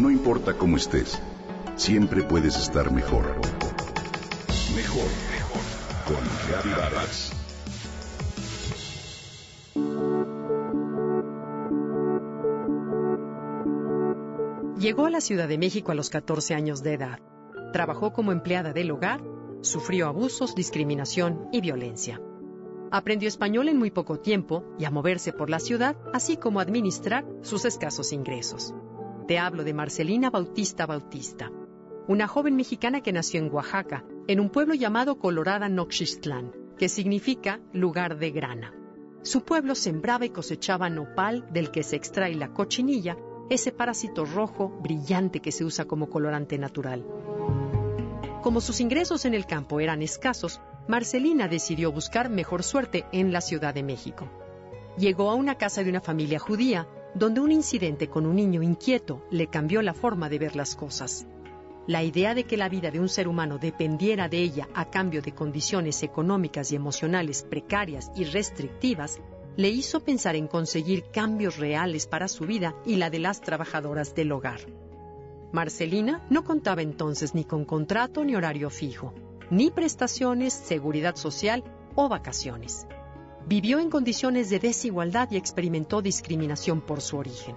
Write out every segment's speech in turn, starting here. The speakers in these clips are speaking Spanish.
No importa cómo estés, siempre puedes estar mejor. Mejor, mejor. Con Vargas. Llegó a la Ciudad de México a los 14 años de edad. Trabajó como empleada del hogar, sufrió abusos, discriminación y violencia. Aprendió español en muy poco tiempo y a moverse por la ciudad, así como a administrar sus escasos ingresos. Te hablo de Marcelina Bautista Bautista, una joven mexicana que nació en Oaxaca, en un pueblo llamado Colorada Noxixtlán, que significa lugar de grana. Su pueblo sembraba y cosechaba nopal del que se extrae la cochinilla, ese parásito rojo brillante que se usa como colorante natural. Como sus ingresos en el campo eran escasos, Marcelina decidió buscar mejor suerte en la Ciudad de México. Llegó a una casa de una familia judía, donde un incidente con un niño inquieto le cambió la forma de ver las cosas. La idea de que la vida de un ser humano dependiera de ella a cambio de condiciones económicas y emocionales precarias y restrictivas le hizo pensar en conseguir cambios reales para su vida y la de las trabajadoras del hogar. Marcelina no contaba entonces ni con contrato ni horario fijo ni prestaciones, seguridad social o vacaciones. Vivió en condiciones de desigualdad y experimentó discriminación por su origen.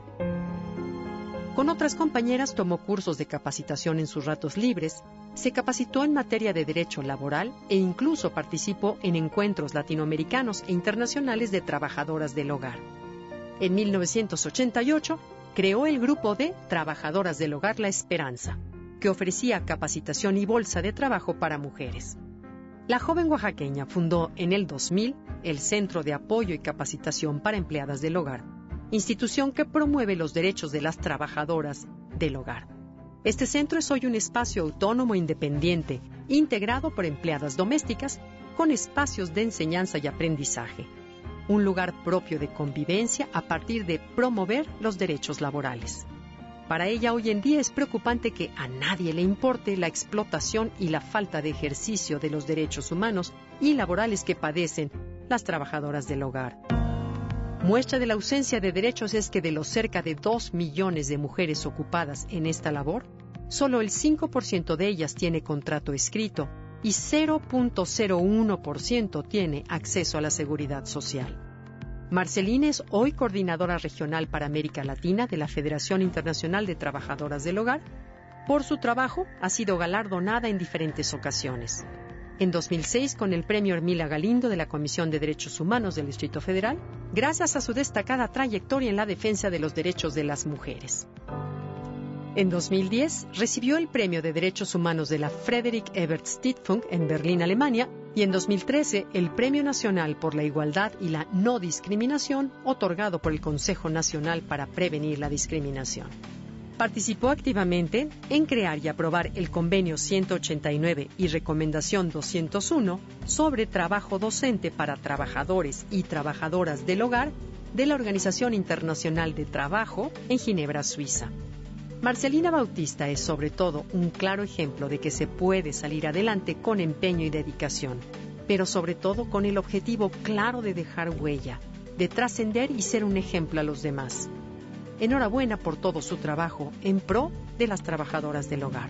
Con otras compañeras tomó cursos de capacitación en sus ratos libres, se capacitó en materia de derecho laboral e incluso participó en encuentros latinoamericanos e internacionales de trabajadoras del hogar. En 1988 creó el grupo de Trabajadoras del Hogar La Esperanza, que ofrecía capacitación y bolsa de trabajo para mujeres. La joven oaxaqueña fundó en el 2000 el Centro de Apoyo y Capacitación para Empleadas del Hogar, institución que promueve los derechos de las trabajadoras del hogar. Este centro es hoy un espacio autónomo independiente, integrado por empleadas domésticas, con espacios de enseñanza y aprendizaje. Un lugar propio de convivencia a partir de promover los derechos laborales. Para ella hoy en día es preocupante que a nadie le importe la explotación y la falta de ejercicio de los derechos humanos y laborales que padecen las trabajadoras del hogar. Muestra de la ausencia de derechos es que de los cerca de 2 millones de mujeres ocupadas en esta labor, solo el 5% de ellas tiene contrato escrito y 0.01% tiene acceso a la seguridad social. Marcelina es hoy coordinadora regional para América Latina de la Federación Internacional de Trabajadoras del Hogar. Por su trabajo ha sido galardonada en diferentes ocasiones. En 2006 con el premio Hermila Galindo de la Comisión de Derechos Humanos del Distrito Federal, gracias a su destacada trayectoria en la defensa de los derechos de las mujeres. En 2010 recibió el Premio de Derechos Humanos de la Frederick Ebert Stiftung en Berlín, Alemania, y en 2013 el Premio Nacional por la Igualdad y la No Discriminación, otorgado por el Consejo Nacional para Prevenir la Discriminación. Participó activamente en crear y aprobar el Convenio 189 y Recomendación 201 sobre trabajo docente para trabajadores y trabajadoras del hogar de la Organización Internacional de Trabajo en Ginebra, Suiza. Marcelina Bautista es sobre todo un claro ejemplo de que se puede salir adelante con empeño y dedicación, pero sobre todo con el objetivo claro de dejar huella, de trascender y ser un ejemplo a los demás. Enhorabuena por todo su trabajo en pro de las trabajadoras del hogar.